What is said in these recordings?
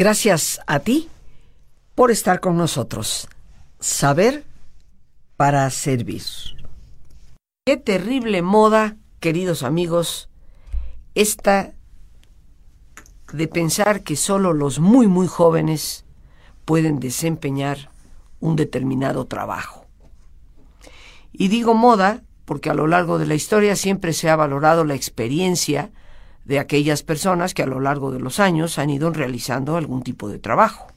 Gracias a ti por estar con nosotros. Saber para servir. Qué terrible moda, queridos amigos, esta de pensar que solo los muy, muy jóvenes pueden desempeñar un determinado trabajo. Y digo moda porque a lo largo de la historia siempre se ha valorado la experiencia de aquellas personas que a lo largo de los años han ido realizando algún tipo de trabajo.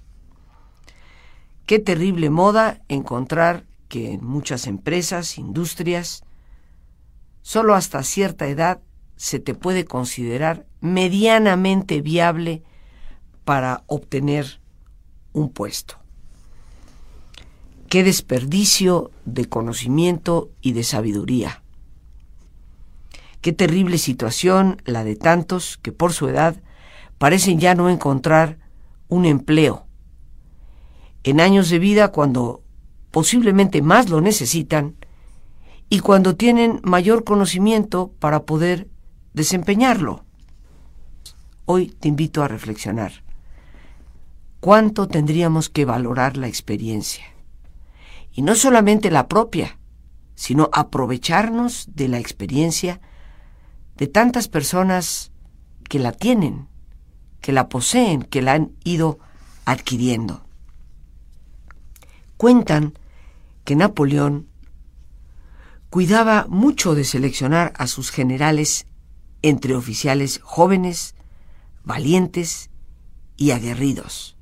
Qué terrible moda encontrar que en muchas empresas, industrias, solo hasta cierta edad se te puede considerar medianamente viable para obtener un puesto. Qué desperdicio de conocimiento y de sabiduría. Qué terrible situación la de tantos que por su edad parecen ya no encontrar un empleo. En años de vida cuando posiblemente más lo necesitan y cuando tienen mayor conocimiento para poder desempeñarlo. Hoy te invito a reflexionar. ¿Cuánto tendríamos que valorar la experiencia? Y no solamente la propia, sino aprovecharnos de la experiencia de tantas personas que la tienen, que la poseen, que la han ido adquiriendo. Cuentan que Napoleón cuidaba mucho de seleccionar a sus generales entre oficiales jóvenes, valientes y aguerridos.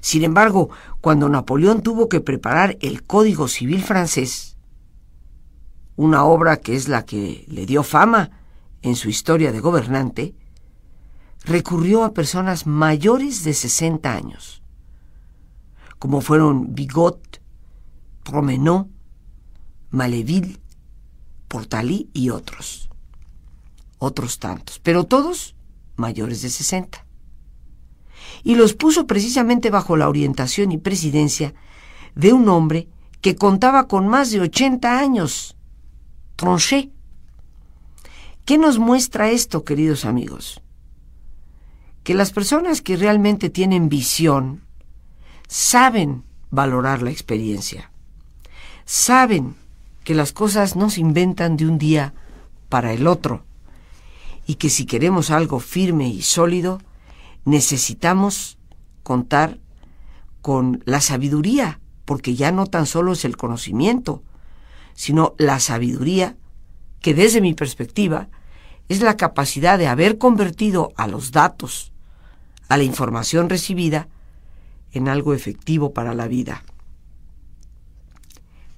Sin embargo, cuando Napoleón tuvo que preparar el Código Civil francés, una obra que es la que le dio fama en su historia de gobernante, recurrió a personas mayores de 60 años, como fueron Bigot, Promenot, Maleville, Portalí y otros. Otros tantos, pero todos mayores de 60. Y los puso precisamente bajo la orientación y presidencia de un hombre que contaba con más de 80 años ¿Qué nos muestra esto, queridos amigos? Que las personas que realmente tienen visión saben valorar la experiencia, saben que las cosas no se inventan de un día para el otro y que si queremos algo firme y sólido, necesitamos contar con la sabiduría, porque ya no tan solo es el conocimiento, sino la sabiduría, que desde mi perspectiva es la capacidad de haber convertido a los datos, a la información recibida, en algo efectivo para la vida.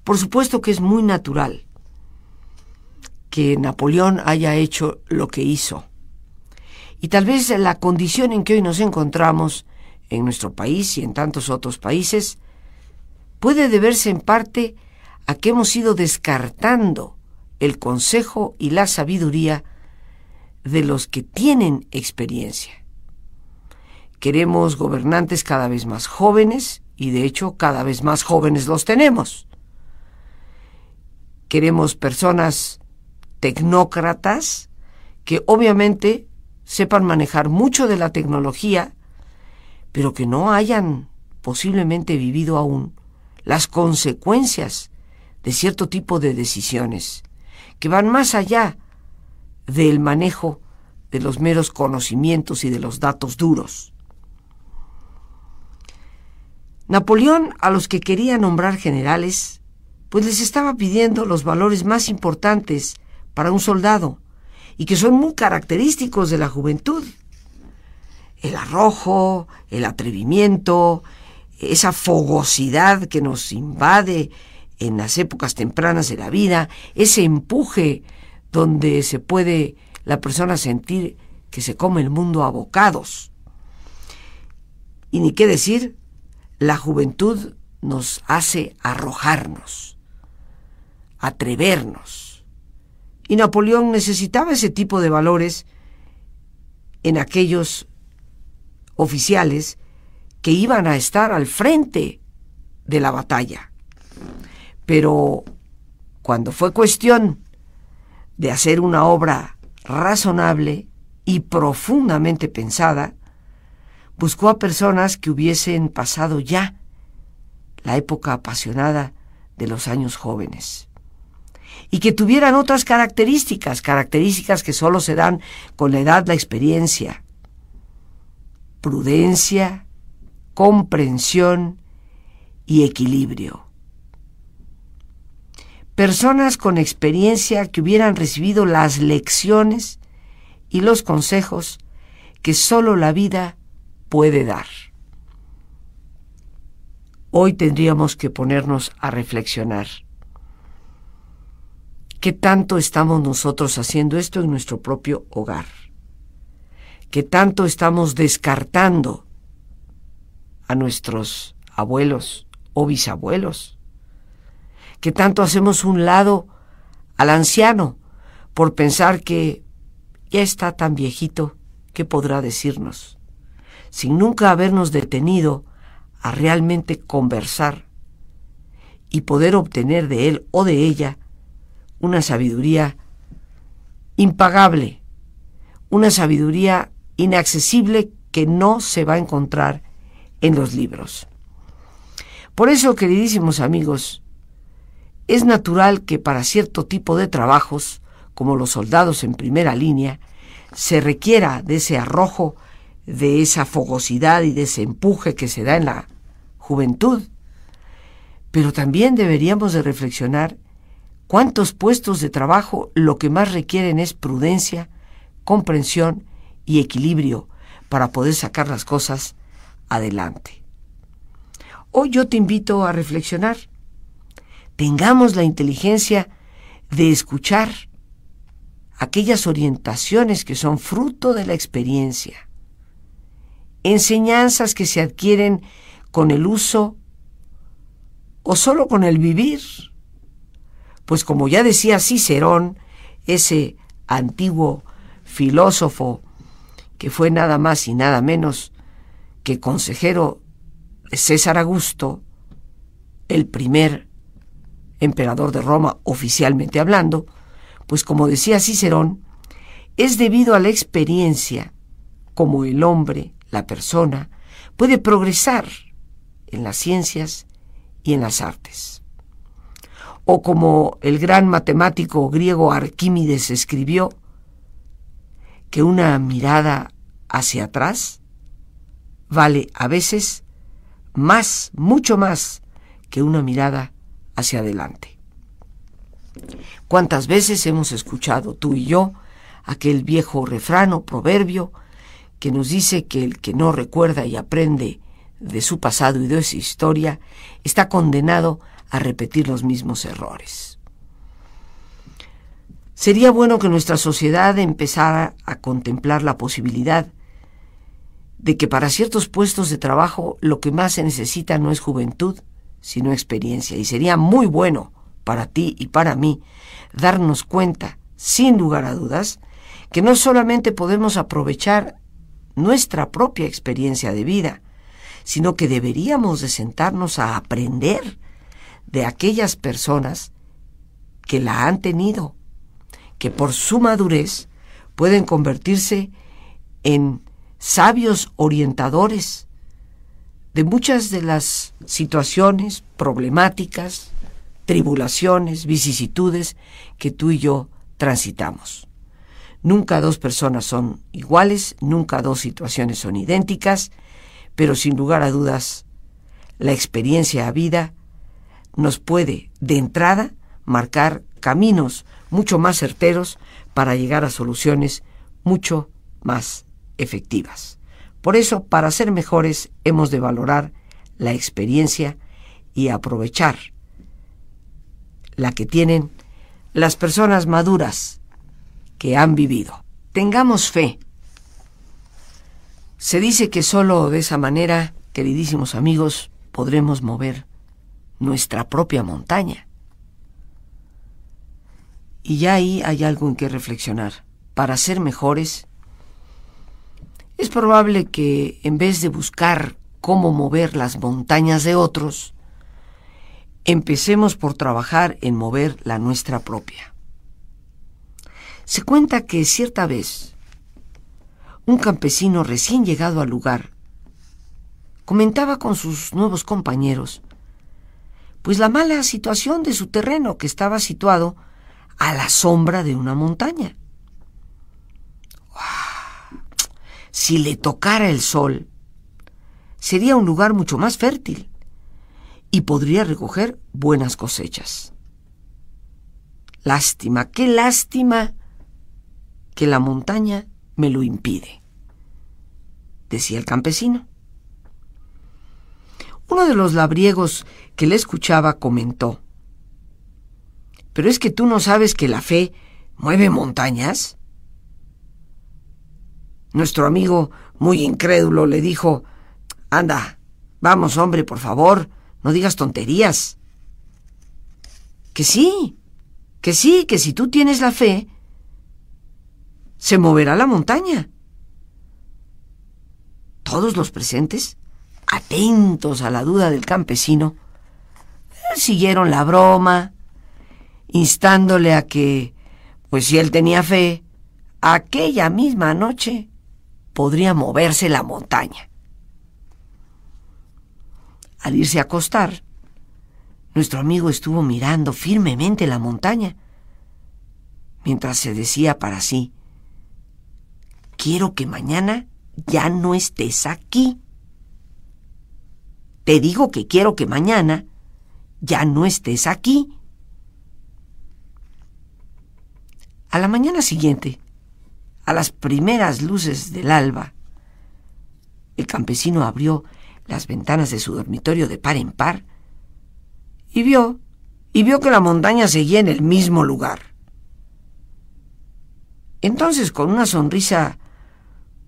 Por supuesto que es muy natural que Napoleón haya hecho lo que hizo. Y tal vez la condición en que hoy nos encontramos en nuestro país y en tantos otros países puede deberse en parte a que hemos ido descartando el consejo y la sabiduría de los que tienen experiencia. Queremos gobernantes cada vez más jóvenes y de hecho cada vez más jóvenes los tenemos. Queremos personas tecnócratas que obviamente sepan manejar mucho de la tecnología, pero que no hayan posiblemente vivido aún las consecuencias de cierto tipo de decisiones que van más allá del manejo de los meros conocimientos y de los datos duros. Napoleón a los que quería nombrar generales, pues les estaba pidiendo los valores más importantes para un soldado y que son muy característicos de la juventud. El arrojo, el atrevimiento, esa fogosidad que nos invade en las épocas tempranas de la vida, ese empuje donde se puede la persona sentir que se come el mundo a bocados. Y ni qué decir, la juventud nos hace arrojarnos, atrevernos. Y Napoleón necesitaba ese tipo de valores en aquellos oficiales que iban a estar al frente de la batalla. Pero cuando fue cuestión de hacer una obra razonable y profundamente pensada, buscó a personas que hubiesen pasado ya la época apasionada de los años jóvenes y que tuvieran otras características, características que solo se dan con la edad, la experiencia, prudencia, comprensión y equilibrio. Personas con experiencia que hubieran recibido las lecciones y los consejos que solo la vida puede dar. Hoy tendríamos que ponernos a reflexionar. ¿Qué tanto estamos nosotros haciendo esto en nuestro propio hogar? ¿Qué tanto estamos descartando a nuestros abuelos o bisabuelos? ¿Qué tanto hacemos un lado al anciano por pensar que ya está tan viejito que podrá decirnos, sin nunca habernos detenido a realmente conversar y poder obtener de él o de ella una sabiduría impagable, una sabiduría inaccesible que no se va a encontrar en los libros. Por eso, queridísimos amigos, es natural que para cierto tipo de trabajos, como los soldados en primera línea, se requiera de ese arrojo, de esa fogosidad y de ese empuje que se da en la juventud. Pero también deberíamos de reflexionar cuántos puestos de trabajo lo que más requieren es prudencia, comprensión y equilibrio para poder sacar las cosas adelante. Hoy yo te invito a reflexionar. Tengamos la inteligencia de escuchar aquellas orientaciones que son fruto de la experiencia, enseñanzas que se adquieren con el uso o solo con el vivir. Pues como ya decía Cicerón, ese antiguo filósofo que fue nada más y nada menos que consejero de César Augusto, el primer emperador de Roma oficialmente hablando, pues como decía Cicerón, es debido a la experiencia como el hombre, la persona, puede progresar en las ciencias y en las artes. O como el gran matemático griego Arquímedes escribió, que una mirada hacia atrás vale a veces más, mucho más, que una mirada hacia adelante. ¿Cuántas veces hemos escuchado tú y yo aquel viejo refrán o proverbio que nos dice que el que no recuerda y aprende de su pasado y de su historia, está condenado a repetir los mismos errores. Sería bueno que nuestra sociedad empezara a contemplar la posibilidad de que para ciertos puestos de trabajo lo que más se necesita no es juventud, sino experiencia. Y sería muy bueno para ti y para mí darnos cuenta, sin lugar a dudas, que no solamente podemos aprovechar nuestra propia experiencia de vida, sino que deberíamos de sentarnos a aprender de aquellas personas que la han tenido, que por su madurez pueden convertirse en sabios orientadores de muchas de las situaciones problemáticas, tribulaciones, vicisitudes que tú y yo transitamos. Nunca dos personas son iguales, nunca dos situaciones son idénticas, pero sin lugar a dudas, la experiencia a vida nos puede, de entrada, marcar caminos mucho más certeros para llegar a soluciones mucho más efectivas. Por eso, para ser mejores, hemos de valorar la experiencia y aprovechar la que tienen las personas maduras que han vivido. Tengamos fe se dice que solo de esa manera, queridísimos amigos, podremos mover nuestra propia montaña. Y ya ahí hay algo en que reflexionar. Para ser mejores, es probable que en vez de buscar cómo mover las montañas de otros, empecemos por trabajar en mover la nuestra propia. Se cuenta que cierta vez un campesino recién llegado al lugar comentaba con sus nuevos compañeros, pues la mala situación de su terreno que estaba situado a la sombra de una montaña. Si le tocara el sol, sería un lugar mucho más fértil y podría recoger buenas cosechas. Lástima, qué lástima que la montaña me lo impide, decía el campesino. Uno de los labriegos que le escuchaba comentó, ¿pero es que tú no sabes que la fe mueve montañas? Nuestro amigo, muy incrédulo, le dijo, Anda, vamos hombre, por favor, no digas tonterías. Que sí, que sí, que si tú tienes la fe, se moverá la montaña. Todos los presentes, atentos a la duda del campesino, siguieron la broma, instándole a que, pues si él tenía fe, aquella misma noche podría moverse la montaña. Al irse a acostar, nuestro amigo estuvo mirando firmemente la montaña, mientras se decía para sí, quiero que mañana ya no estés aquí. Te digo que quiero que mañana ya no estés aquí. A la mañana siguiente, a las primeras luces del alba, el campesino abrió las ventanas de su dormitorio de par en par y vio, y vio que la montaña seguía en el mismo lugar. Entonces, con una sonrisa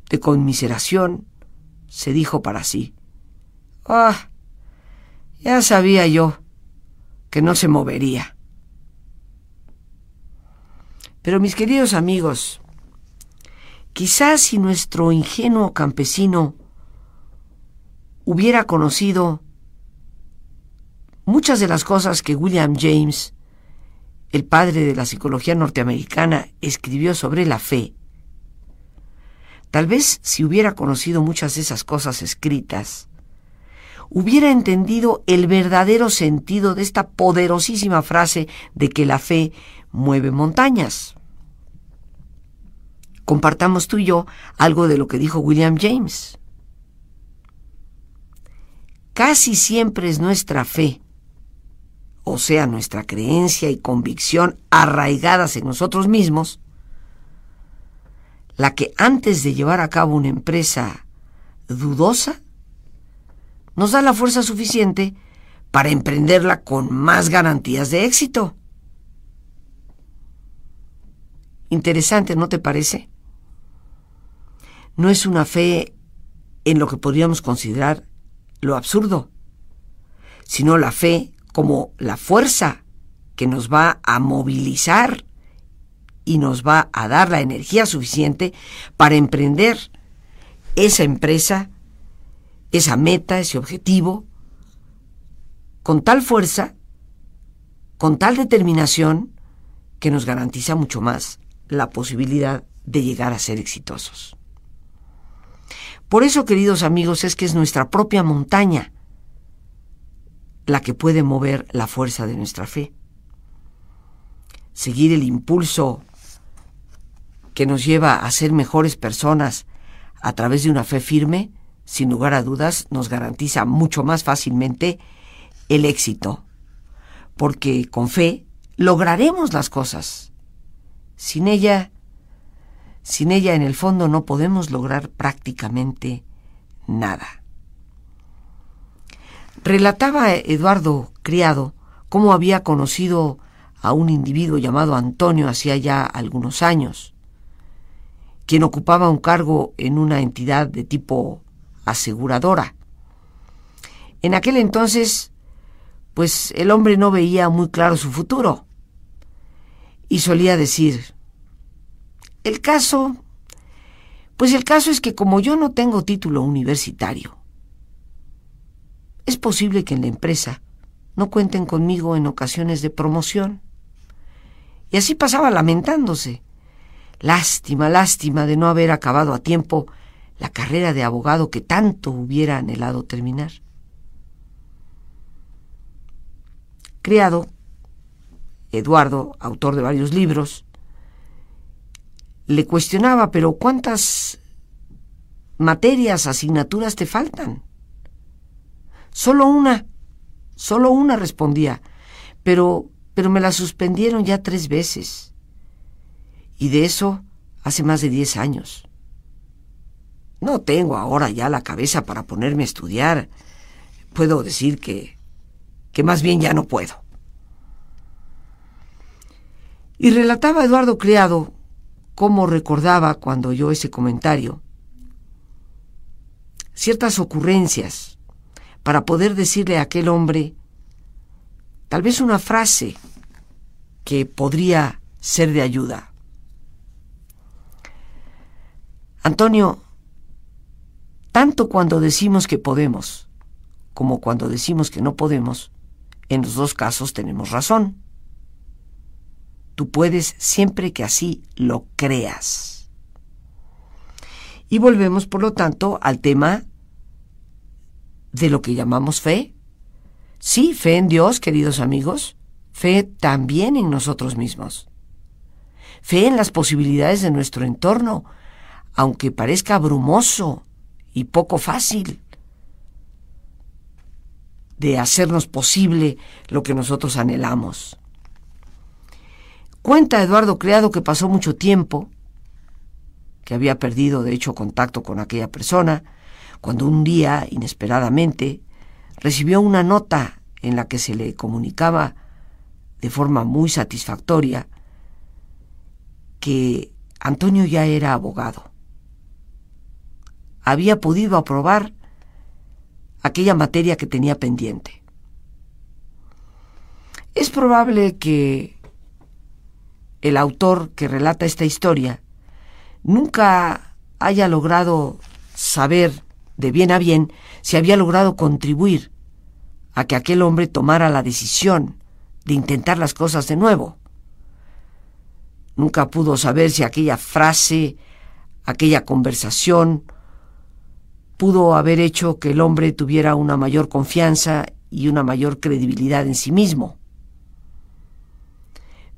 de conmiseración, se dijo para sí, Ah, ya sabía yo que no se movería. Pero mis queridos amigos, quizás si nuestro ingenuo campesino hubiera conocido muchas de las cosas que William James, el padre de la psicología norteamericana, escribió sobre la fe, tal vez si hubiera conocido muchas de esas cosas escritas, hubiera entendido el verdadero sentido de esta poderosísima frase de que la fe mueve montañas. Compartamos tú y yo algo de lo que dijo William James. Casi siempre es nuestra fe, o sea, nuestra creencia y convicción arraigadas en nosotros mismos, la que antes de llevar a cabo una empresa dudosa, nos da la fuerza suficiente para emprenderla con más garantías de éxito. Interesante, ¿no te parece? No es una fe en lo que podríamos considerar lo absurdo, sino la fe como la fuerza que nos va a movilizar y nos va a dar la energía suficiente para emprender esa empresa esa meta, ese objetivo, con tal fuerza, con tal determinación, que nos garantiza mucho más la posibilidad de llegar a ser exitosos. Por eso, queridos amigos, es que es nuestra propia montaña la que puede mover la fuerza de nuestra fe. Seguir el impulso que nos lleva a ser mejores personas a través de una fe firme sin lugar a dudas, nos garantiza mucho más fácilmente el éxito, porque con fe lograremos las cosas. Sin ella, sin ella en el fondo no podemos lograr prácticamente nada. Relataba Eduardo Criado cómo había conocido a un individuo llamado Antonio hacía ya algunos años, quien ocupaba un cargo en una entidad de tipo aseguradora. En aquel entonces, pues el hombre no veía muy claro su futuro y solía decir, el caso, pues el caso es que como yo no tengo título universitario, es posible que en la empresa no cuenten conmigo en ocasiones de promoción. Y así pasaba lamentándose. Lástima, lástima de no haber acabado a tiempo la carrera de abogado que tanto hubiera anhelado terminar. Criado, Eduardo, autor de varios libros, le cuestionaba, pero ¿cuántas materias, asignaturas te faltan? Solo una, solo una respondía, pero, pero me la suspendieron ya tres veces. Y de eso hace más de diez años. No tengo ahora ya la cabeza para ponerme a estudiar. Puedo decir que, que más bien ya no puedo. Y relataba Eduardo Criado cómo recordaba cuando oyó ese comentario ciertas ocurrencias para poder decirle a aquel hombre tal vez una frase que podría ser de ayuda. Antonio, tanto cuando decimos que podemos como cuando decimos que no podemos, en los dos casos tenemos razón. Tú puedes siempre que así lo creas. Y volvemos, por lo tanto, al tema de lo que llamamos fe. Sí, fe en Dios, queridos amigos, fe también en nosotros mismos. Fe en las posibilidades de nuestro entorno, aunque parezca brumoso y poco fácil de hacernos posible lo que nosotros anhelamos. Cuenta Eduardo Creado que pasó mucho tiempo, que había perdido de hecho contacto con aquella persona, cuando un día, inesperadamente, recibió una nota en la que se le comunicaba de forma muy satisfactoria que Antonio ya era abogado había podido aprobar aquella materia que tenía pendiente. Es probable que el autor que relata esta historia nunca haya logrado saber de bien a bien si había logrado contribuir a que aquel hombre tomara la decisión de intentar las cosas de nuevo. Nunca pudo saber si aquella frase, aquella conversación, pudo haber hecho que el hombre tuviera una mayor confianza y una mayor credibilidad en sí mismo.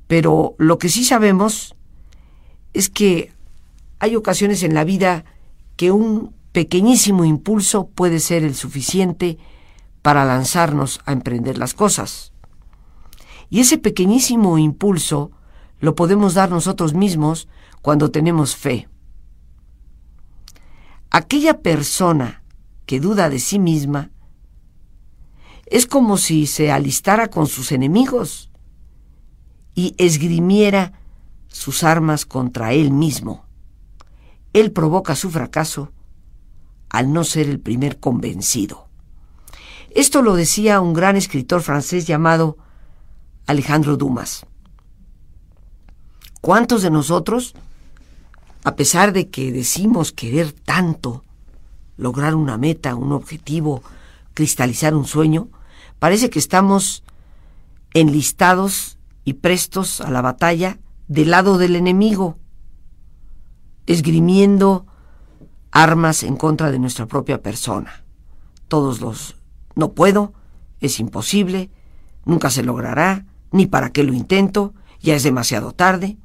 Pero lo que sí sabemos es que hay ocasiones en la vida que un pequeñísimo impulso puede ser el suficiente para lanzarnos a emprender las cosas. Y ese pequeñísimo impulso lo podemos dar nosotros mismos cuando tenemos fe. Aquella persona que duda de sí misma es como si se alistara con sus enemigos y esgrimiera sus armas contra él mismo. Él provoca su fracaso al no ser el primer convencido. Esto lo decía un gran escritor francés llamado Alejandro Dumas. ¿Cuántos de nosotros a pesar de que decimos querer tanto, lograr una meta, un objetivo, cristalizar un sueño, parece que estamos enlistados y prestos a la batalla del lado del enemigo, esgrimiendo armas en contra de nuestra propia persona. Todos los no puedo, es imposible, nunca se logrará, ni para qué lo intento, ya es demasiado tarde.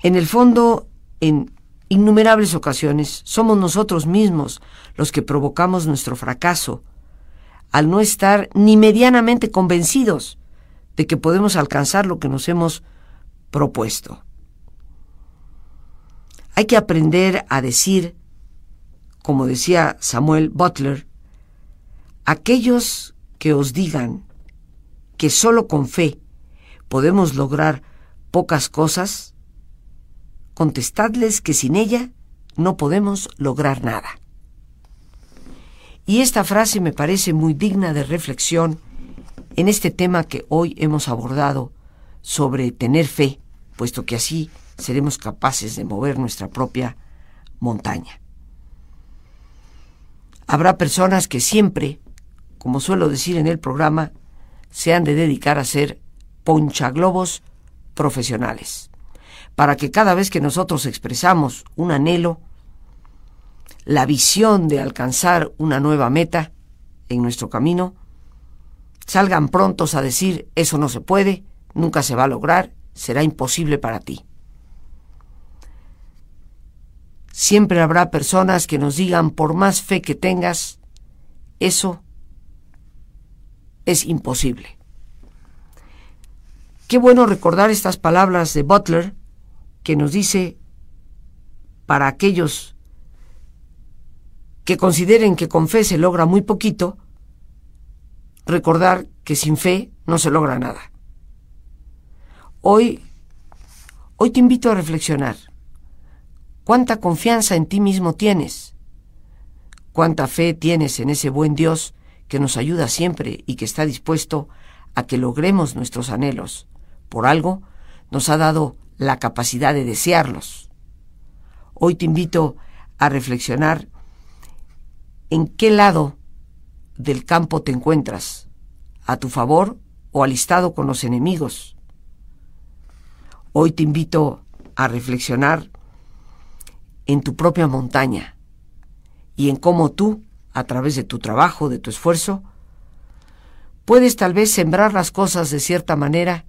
En el fondo, en innumerables ocasiones, somos nosotros mismos los que provocamos nuestro fracaso al no estar ni medianamente convencidos de que podemos alcanzar lo que nos hemos propuesto. Hay que aprender a decir, como decía Samuel Butler, aquellos que os digan que solo con fe podemos lograr pocas cosas, contestadles que sin ella no podemos lograr nada. Y esta frase me parece muy digna de reflexión en este tema que hoy hemos abordado sobre tener fe, puesto que así seremos capaces de mover nuestra propia montaña. Habrá personas que siempre, como suelo decir en el programa, se han de dedicar a ser ponchaglobos profesionales para que cada vez que nosotros expresamos un anhelo, la visión de alcanzar una nueva meta en nuestro camino, salgan prontos a decir eso no se puede, nunca se va a lograr, será imposible para ti. Siempre habrá personas que nos digan, por más fe que tengas, eso es imposible. Qué bueno recordar estas palabras de Butler que nos dice, para aquellos que consideren que con fe se logra muy poquito, recordar que sin fe no se logra nada. Hoy, hoy te invito a reflexionar. ¿Cuánta confianza en ti mismo tienes? ¿Cuánta fe tienes en ese buen Dios que nos ayuda siempre y que está dispuesto a que logremos nuestros anhelos? Por algo nos ha dado la capacidad de desearlos. Hoy te invito a reflexionar en qué lado del campo te encuentras, a tu favor o alistado con los enemigos. Hoy te invito a reflexionar en tu propia montaña y en cómo tú, a través de tu trabajo, de tu esfuerzo, puedes tal vez sembrar las cosas de cierta manera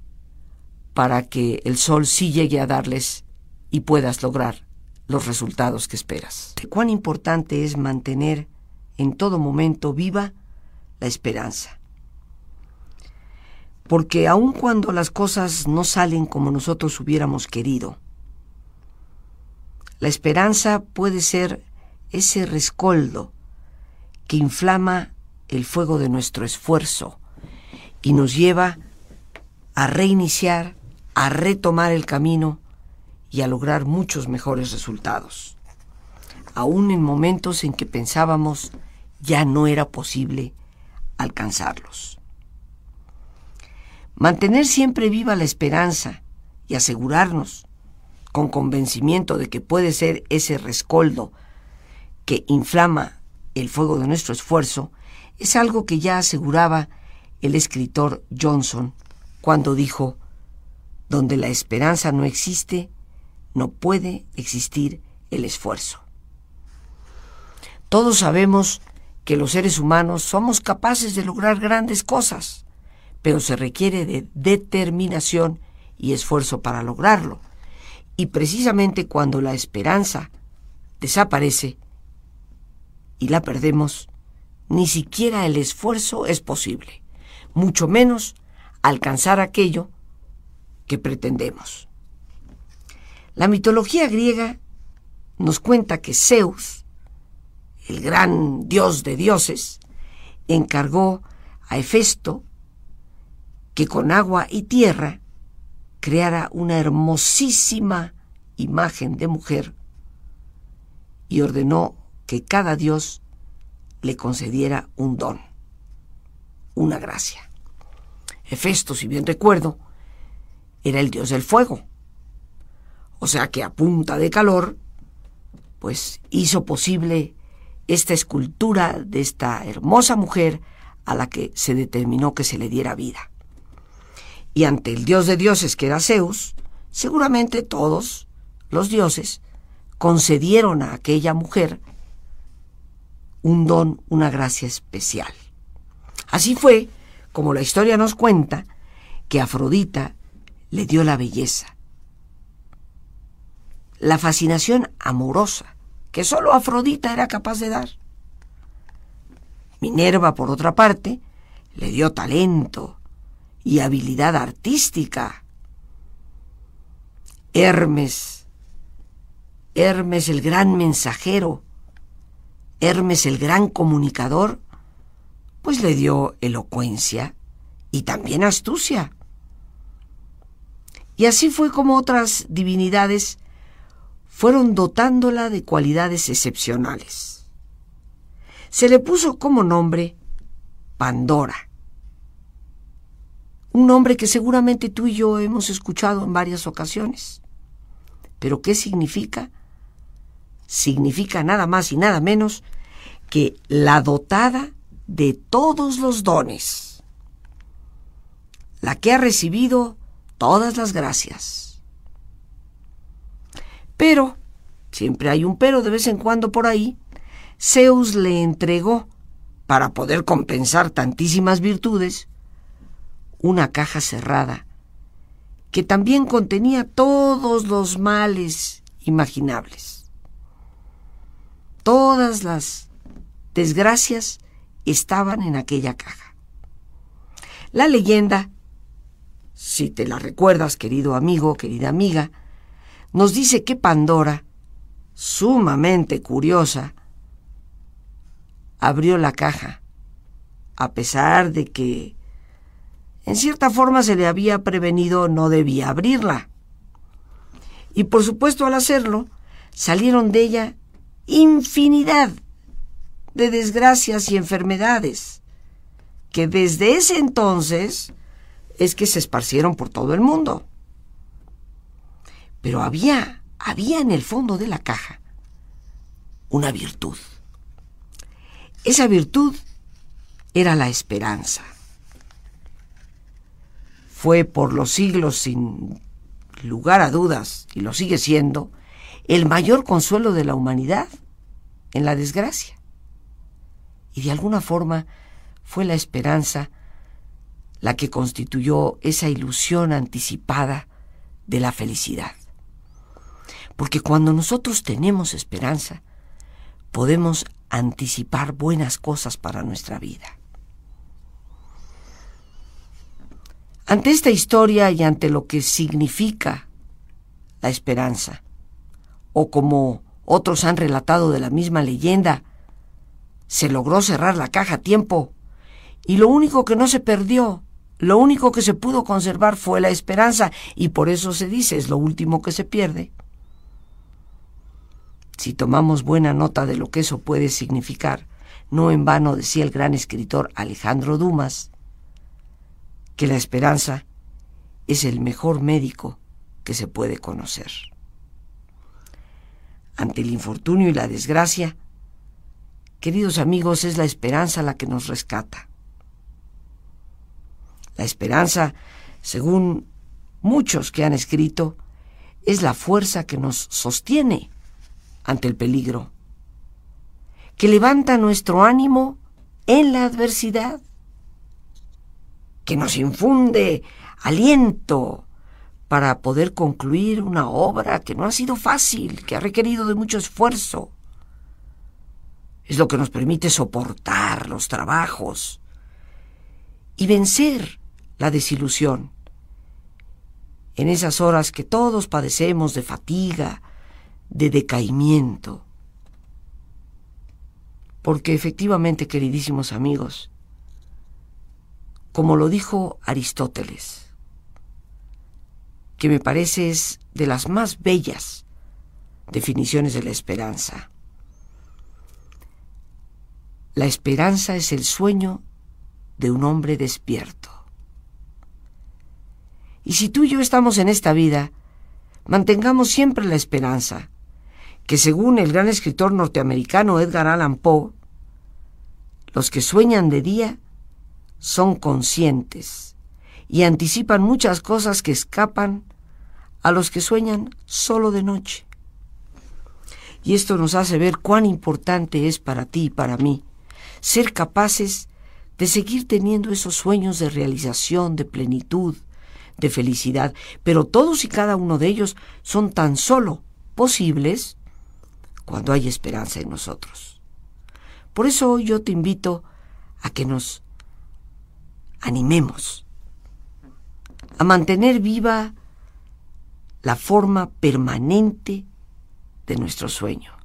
para que el sol sí llegue a darles y puedas lograr los resultados que esperas. Cuán importante es mantener en todo momento viva la esperanza. Porque aun cuando las cosas no salen como nosotros hubiéramos querido, la esperanza puede ser ese rescoldo que inflama el fuego de nuestro esfuerzo y nos lleva a reiniciar, a retomar el camino y a lograr muchos mejores resultados, aún en momentos en que pensábamos ya no era posible alcanzarlos. Mantener siempre viva la esperanza y asegurarnos con convencimiento de que puede ser ese rescoldo que inflama el fuego de nuestro esfuerzo, es algo que ya aseguraba el escritor Johnson cuando dijo, donde la esperanza no existe, no puede existir el esfuerzo. Todos sabemos que los seres humanos somos capaces de lograr grandes cosas, pero se requiere de determinación y esfuerzo para lograrlo. Y precisamente cuando la esperanza desaparece y la perdemos, ni siquiera el esfuerzo es posible, mucho menos alcanzar aquello que pretendemos. La mitología griega nos cuenta que Zeus, el gran dios de dioses, encargó a Hefesto que con agua y tierra creara una hermosísima imagen de mujer y ordenó que cada dios le concediera un don, una gracia. Hefesto, si bien recuerdo, era el dios del fuego. O sea que a punta de calor, pues hizo posible esta escultura de esta hermosa mujer a la que se determinó que se le diera vida y ante el dios de dioses que era Zeus, seguramente todos los dioses concedieron a aquella mujer un don, una gracia especial. Así fue como la historia nos cuenta que Afrodita le dio la belleza, la fascinación amorosa que sólo Afrodita era capaz de dar. Minerva, por otra parte, le dio talento, y habilidad artística. Hermes, Hermes el gran mensajero, Hermes el gran comunicador, pues le dio elocuencia y también astucia. Y así fue como otras divinidades fueron dotándola de cualidades excepcionales. Se le puso como nombre Pandora un nombre que seguramente tú y yo hemos escuchado en varias ocasiones. Pero ¿qué significa? Significa nada más y nada menos que la dotada de todos los dones, la que ha recibido todas las gracias. Pero, siempre hay un pero de vez en cuando por ahí, Zeus le entregó, para poder compensar tantísimas virtudes, una caja cerrada que también contenía todos los males imaginables. Todas las desgracias estaban en aquella caja. La leyenda, si te la recuerdas, querido amigo, querida amiga, nos dice que Pandora, sumamente curiosa, abrió la caja, a pesar de que en cierta forma se le había prevenido no debía abrirla. Y por supuesto al hacerlo, salieron de ella infinidad de desgracias y enfermedades, que desde ese entonces es que se esparcieron por todo el mundo. Pero había, había en el fondo de la caja una virtud. Esa virtud era la esperanza. Fue por los siglos sin lugar a dudas, y lo sigue siendo, el mayor consuelo de la humanidad en la desgracia y de alguna forma fue la esperanza la que constituyó esa ilusión anticipada de la felicidad. Porque cuando nosotros tenemos esperanza, podemos anticipar buenas cosas para nuestra vida. Ante esta historia y ante lo que significa la esperanza, o como otros han relatado de la misma leyenda, se logró cerrar la caja a tiempo y lo único que no se perdió, lo único que se pudo conservar fue la esperanza y por eso se dice es lo último que se pierde. Si tomamos buena nota de lo que eso puede significar, no en vano decía el gran escritor Alejandro Dumas, que la esperanza es el mejor médico que se puede conocer. Ante el infortunio y la desgracia, Queridos amigos, es la esperanza la que nos rescata. La esperanza, según muchos que han escrito, es la fuerza que nos sostiene ante el peligro, que levanta nuestro ánimo en la adversidad, que nos infunde aliento para poder concluir una obra que no ha sido fácil, que ha requerido de mucho esfuerzo, es lo que nos permite soportar los trabajos y vencer la desilusión. En esas horas que todos padecemos de fatiga, de decaimiento. Porque efectivamente, queridísimos amigos, como lo dijo Aristóteles, que me parece es de las más bellas definiciones de la esperanza, la esperanza es el sueño de un hombre despierto. Y si tú y yo estamos en esta vida, mantengamos siempre la esperanza, que según el gran escritor norteamericano Edgar Allan Poe, los que sueñan de día son conscientes y anticipan muchas cosas que escapan a los que sueñan solo de noche. Y esto nos hace ver cuán importante es para ti y para mí ser capaces de seguir teniendo esos sueños de realización, de plenitud, de felicidad, pero todos y cada uno de ellos son tan solo posibles cuando hay esperanza en nosotros. Por eso hoy yo te invito a que nos animemos a mantener viva la forma permanente de nuestro sueño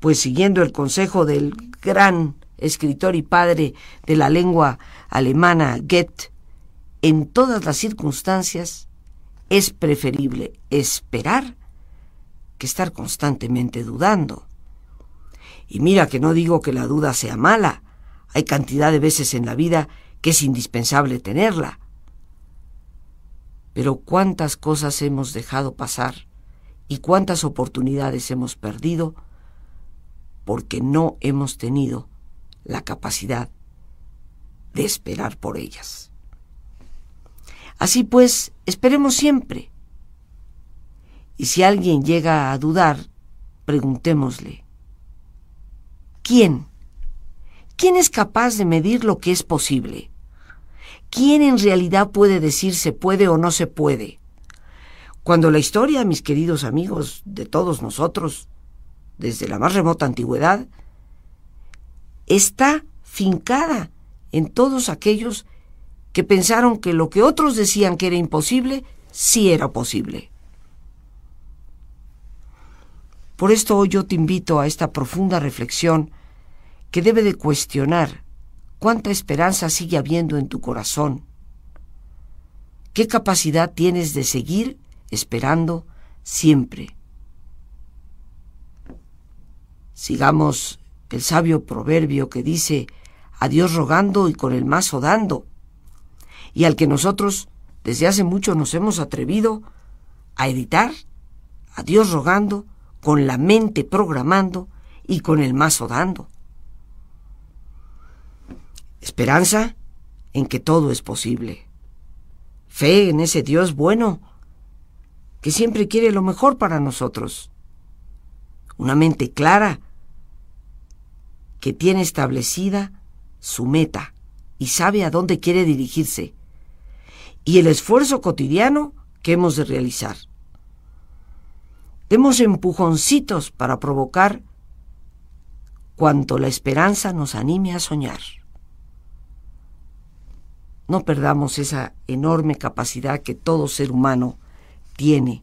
pues siguiendo el consejo del gran escritor y padre de la lengua alemana Goethe, en todas las circunstancias es preferible esperar que estar constantemente dudando. Y mira que no digo que la duda sea mala, hay cantidad de veces en la vida que es indispensable tenerla. Pero cuántas cosas hemos dejado pasar y cuántas oportunidades hemos perdido porque no hemos tenido la capacidad de esperar por ellas. Así pues, esperemos siempre. Y si alguien llega a dudar, preguntémosle, ¿Quién? ¿Quién es capaz de medir lo que es posible? ¿Quién en realidad puede decir se puede o no se puede? Cuando la historia, mis queridos amigos, de todos nosotros, desde la más remota antigüedad, está fincada en todos aquellos que pensaron que lo que otros decían que era imposible, sí era posible. Por esto hoy yo te invito a esta profunda reflexión que debe de cuestionar cuánta esperanza sigue habiendo en tu corazón, qué capacidad tienes de seguir esperando siempre. Sigamos el sabio proverbio que dice, a Dios rogando y con el mazo dando, y al que nosotros desde hace mucho nos hemos atrevido a editar, a Dios rogando, con la mente programando y con el mazo dando. Esperanza en que todo es posible. Fe en ese Dios bueno que siempre quiere lo mejor para nosotros. Una mente clara que tiene establecida su meta y sabe a dónde quiere dirigirse. Y el esfuerzo cotidiano que hemos de realizar. Demos empujoncitos para provocar cuanto la esperanza nos anime a soñar. No perdamos esa enorme capacidad que todo ser humano tiene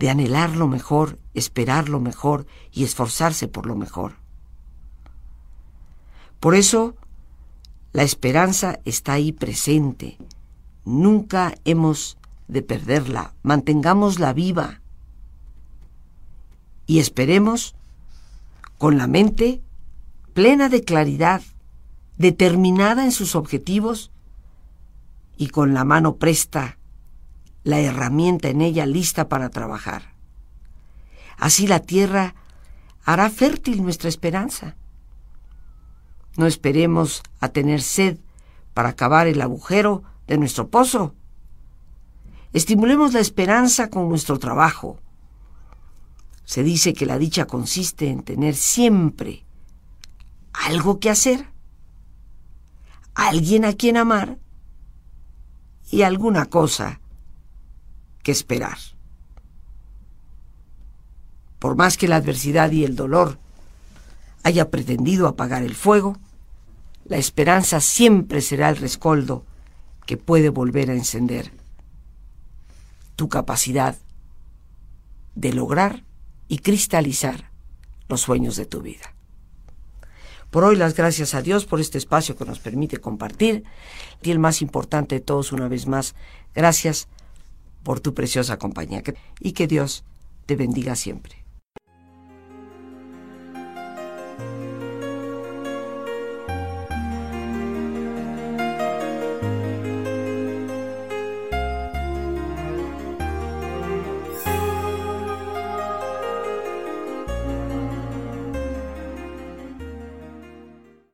de anhelar lo mejor, esperar lo mejor y esforzarse por lo mejor. Por eso, la esperanza está ahí presente. Nunca hemos de perderla. Mantengámosla viva. Y esperemos con la mente plena de claridad, determinada en sus objetivos y con la mano presta, la herramienta en ella lista para trabajar. Así la tierra hará fértil nuestra esperanza no esperemos a tener sed para acabar el agujero de nuestro pozo. Estimulemos la esperanza con nuestro trabajo. Se dice que la dicha consiste en tener siempre algo que hacer, alguien a quien amar y alguna cosa que esperar. Por más que la adversidad y el dolor haya pretendido apagar el fuego, la esperanza siempre será el rescoldo que puede volver a encender tu capacidad de lograr y cristalizar los sueños de tu vida. Por hoy las gracias a Dios por este espacio que nos permite compartir y el más importante de todos una vez más, gracias por tu preciosa compañía y que Dios te bendiga siempre.